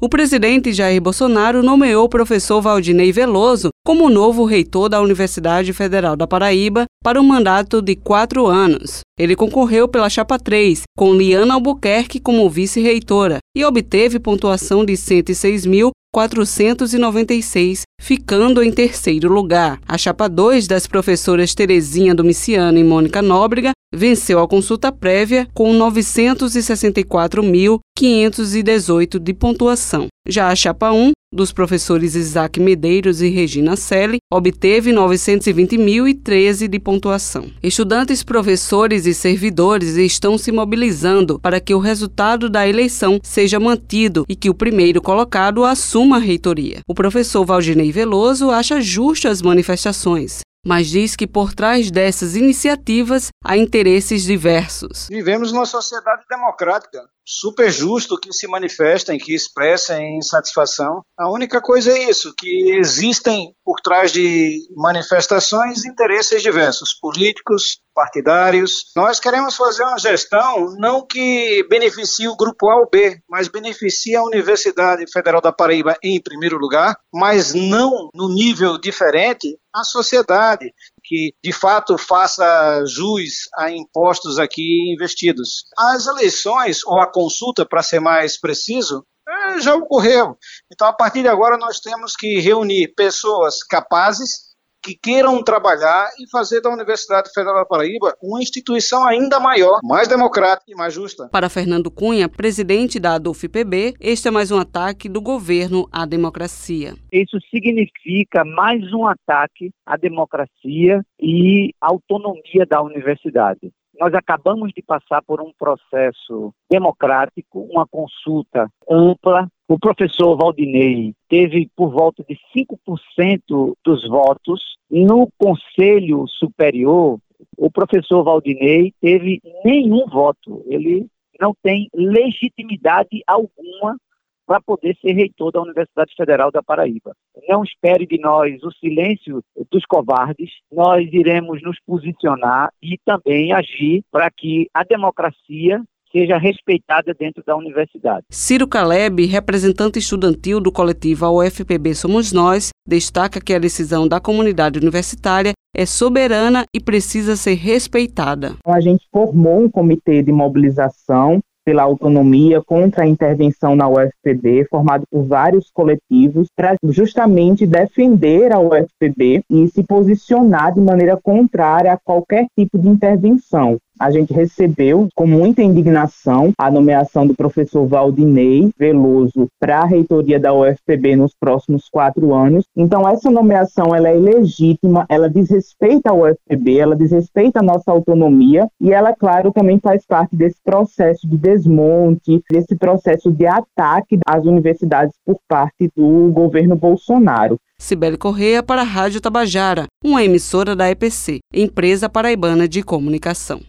O presidente Jair Bolsonaro nomeou o professor Valdinei Veloso como novo reitor da Universidade Federal da Paraíba para um mandato de quatro anos. Ele concorreu pela Chapa 3, com Liana Albuquerque como vice-reitora, e obteve pontuação de 106.496, ficando em terceiro lugar. A Chapa 2 das professoras Terezinha Domiciano e Mônica Nóbrega venceu a consulta prévia com 964.518 de pontuação. Já a chapa 1, dos professores Isaac Medeiros e Regina Selle, obteve 920.013 de pontuação. Estudantes, professores e servidores estão se mobilizando para que o resultado da eleição seja mantido e que o primeiro colocado assuma a reitoria. O professor Valdinei Veloso acha justo as manifestações mas diz que por trás dessas iniciativas há interesses diversos. Vivemos numa sociedade democrática super justo que se manifestem, que expressem insatisfação. A única coisa é isso, que existem por trás de manifestações interesses diversos, políticos, partidários. Nós queremos fazer uma gestão não que beneficie o grupo A ou B, mas beneficie a Universidade Federal da Paraíba em primeiro lugar, mas não no nível diferente a sociedade, que de fato faça jus a impostos aqui investidos. As eleições, ou a consulta, para ser mais preciso, é, já ocorreu. Então, a partir de agora, nós temos que reunir pessoas capazes que queiram trabalhar e fazer da Universidade Federal da Paraíba uma instituição ainda maior, mais democrática e mais justa. Para Fernando Cunha, presidente da ADUFPB, este é mais um ataque do governo à democracia. Isso significa mais um ataque à democracia e autonomia da universidade. Nós acabamos de passar por um processo democrático, uma consulta ampla. O professor Valdinei teve por volta de 5% dos votos. No Conselho Superior, o professor Valdinei teve nenhum voto. Ele não tem legitimidade alguma para poder ser reitor da Universidade Federal da Paraíba. Não espere de nós o silêncio dos covardes, nós iremos nos posicionar e também agir para que a democracia seja respeitada dentro da universidade. Ciro Caleb, representante estudantil do coletivo UFPB Somos Nós, destaca que a decisão da comunidade universitária é soberana e precisa ser respeitada. A gente formou um comitê de mobilização pela autonomia contra a intervenção na UFPB, formado por vários coletivos, para justamente defender a UFPB e se posicionar de maneira contrária a qualquer tipo de intervenção a gente recebeu com muita indignação a nomeação do professor Valdinei Veloso para a reitoria da UFPB nos próximos quatro anos. Então, essa nomeação ela é ilegítima, ela desrespeita a UFPB, ela desrespeita a nossa autonomia e ela, claro, também faz parte desse processo de desmonte, desse processo de ataque às universidades por parte do governo Bolsonaro. Cibele Correia para a Rádio Tabajara, uma emissora da EPC, Empresa Paraibana de Comunicação.